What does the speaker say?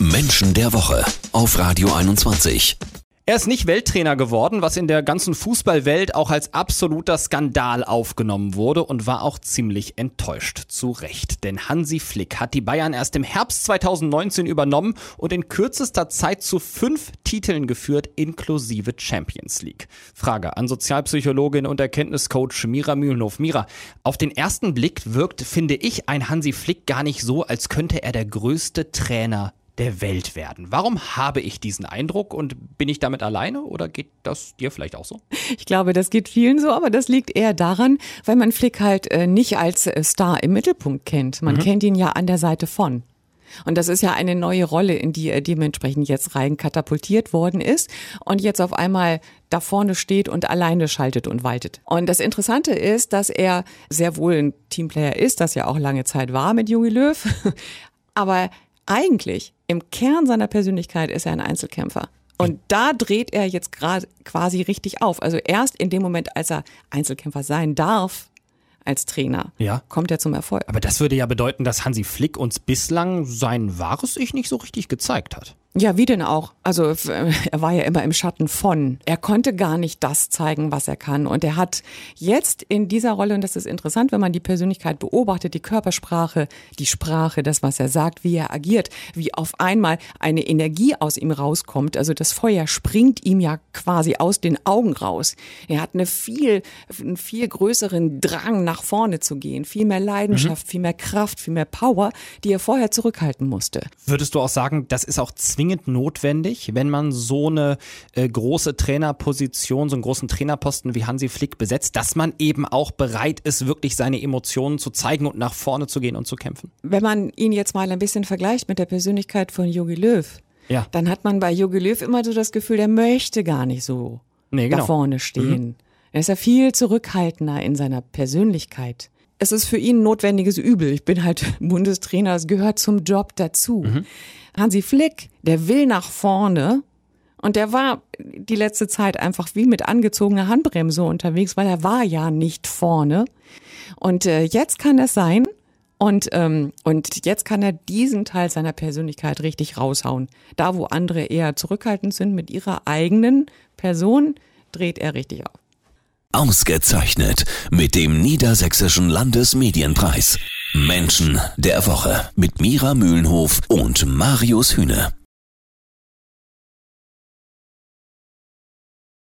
Menschen der Woche auf Radio 21. Er ist nicht Welttrainer geworden, was in der ganzen Fußballwelt auch als absoluter Skandal aufgenommen wurde und war auch ziemlich enttäuscht. Zu Recht, denn Hansi Flick hat die Bayern erst im Herbst 2019 übernommen und in kürzester Zeit zu fünf Titeln geführt, inklusive Champions League. Frage an Sozialpsychologin und Erkenntniscoach Mira Mühlenhof. Mira, auf den ersten Blick wirkt, finde ich, ein Hansi Flick gar nicht so, als könnte er der größte Trainer der Welt werden. Warum habe ich diesen Eindruck und bin ich damit alleine oder geht das dir vielleicht auch so? Ich glaube, das geht vielen so, aber das liegt eher daran, weil man Flick halt äh, nicht als äh, Star im Mittelpunkt kennt. Man mhm. kennt ihn ja an der Seite von. Und das ist ja eine neue Rolle, in die er dementsprechend jetzt rein katapultiert worden ist und jetzt auf einmal da vorne steht und alleine schaltet und waltet. Und das Interessante ist, dass er sehr wohl ein Teamplayer ist, das ja auch lange Zeit war mit Jogi Löw, aber eigentlich im Kern seiner Persönlichkeit ist er ein Einzelkämpfer. Und da dreht er jetzt gerade quasi richtig auf. Also erst in dem Moment, als er Einzelkämpfer sein darf, als Trainer, ja. kommt er zum Erfolg. Aber das würde ja bedeuten, dass Hansi Flick uns bislang sein wahres Ich nicht so richtig gezeigt hat. Ja, wie denn auch? Also er war ja immer im Schatten von. Er konnte gar nicht das zeigen, was er kann. Und er hat jetzt in dieser Rolle, und das ist interessant, wenn man die Persönlichkeit beobachtet, die Körpersprache, die Sprache, das, was er sagt, wie er agiert, wie auf einmal eine Energie aus ihm rauskommt. Also das Feuer springt ihm ja quasi aus den Augen raus. Er hat eine viel, einen viel größeren Drang, nach vorne zu gehen, viel mehr Leidenschaft, mhm. viel mehr Kraft, viel mehr Power, die er vorher zurückhalten musste. Würdest du auch sagen, das ist auch zwingend notwendig, wenn man so eine äh, große Trainerposition, so einen großen Trainerposten wie Hansi Flick besetzt, dass man eben auch bereit ist, wirklich seine Emotionen zu zeigen und nach vorne zu gehen und zu kämpfen? Wenn man ihn jetzt mal ein bisschen vergleicht mit der Persönlichkeit von Jogi Löw, ja. dann hat man bei Jogi Löw immer so das Gefühl, der möchte gar nicht so nee, genau. da vorne stehen. Mhm. Er ist ja viel zurückhaltender in seiner Persönlichkeit es ist für ihn ein notwendiges Übel. Ich bin halt Bundestrainer, es gehört zum Job dazu. Mhm. Hansi Flick, der will nach vorne und der war die letzte Zeit einfach wie mit angezogener Handbremse unterwegs, weil er war ja nicht vorne. Und äh, jetzt kann es sein, und, ähm, und jetzt kann er diesen Teil seiner Persönlichkeit richtig raushauen. Da, wo andere eher zurückhaltend sind mit ihrer eigenen Person, dreht er richtig auf. Ausgezeichnet mit dem Niedersächsischen Landesmedienpreis. Menschen der Woche mit Mira Mühlenhof und Marius Hühne.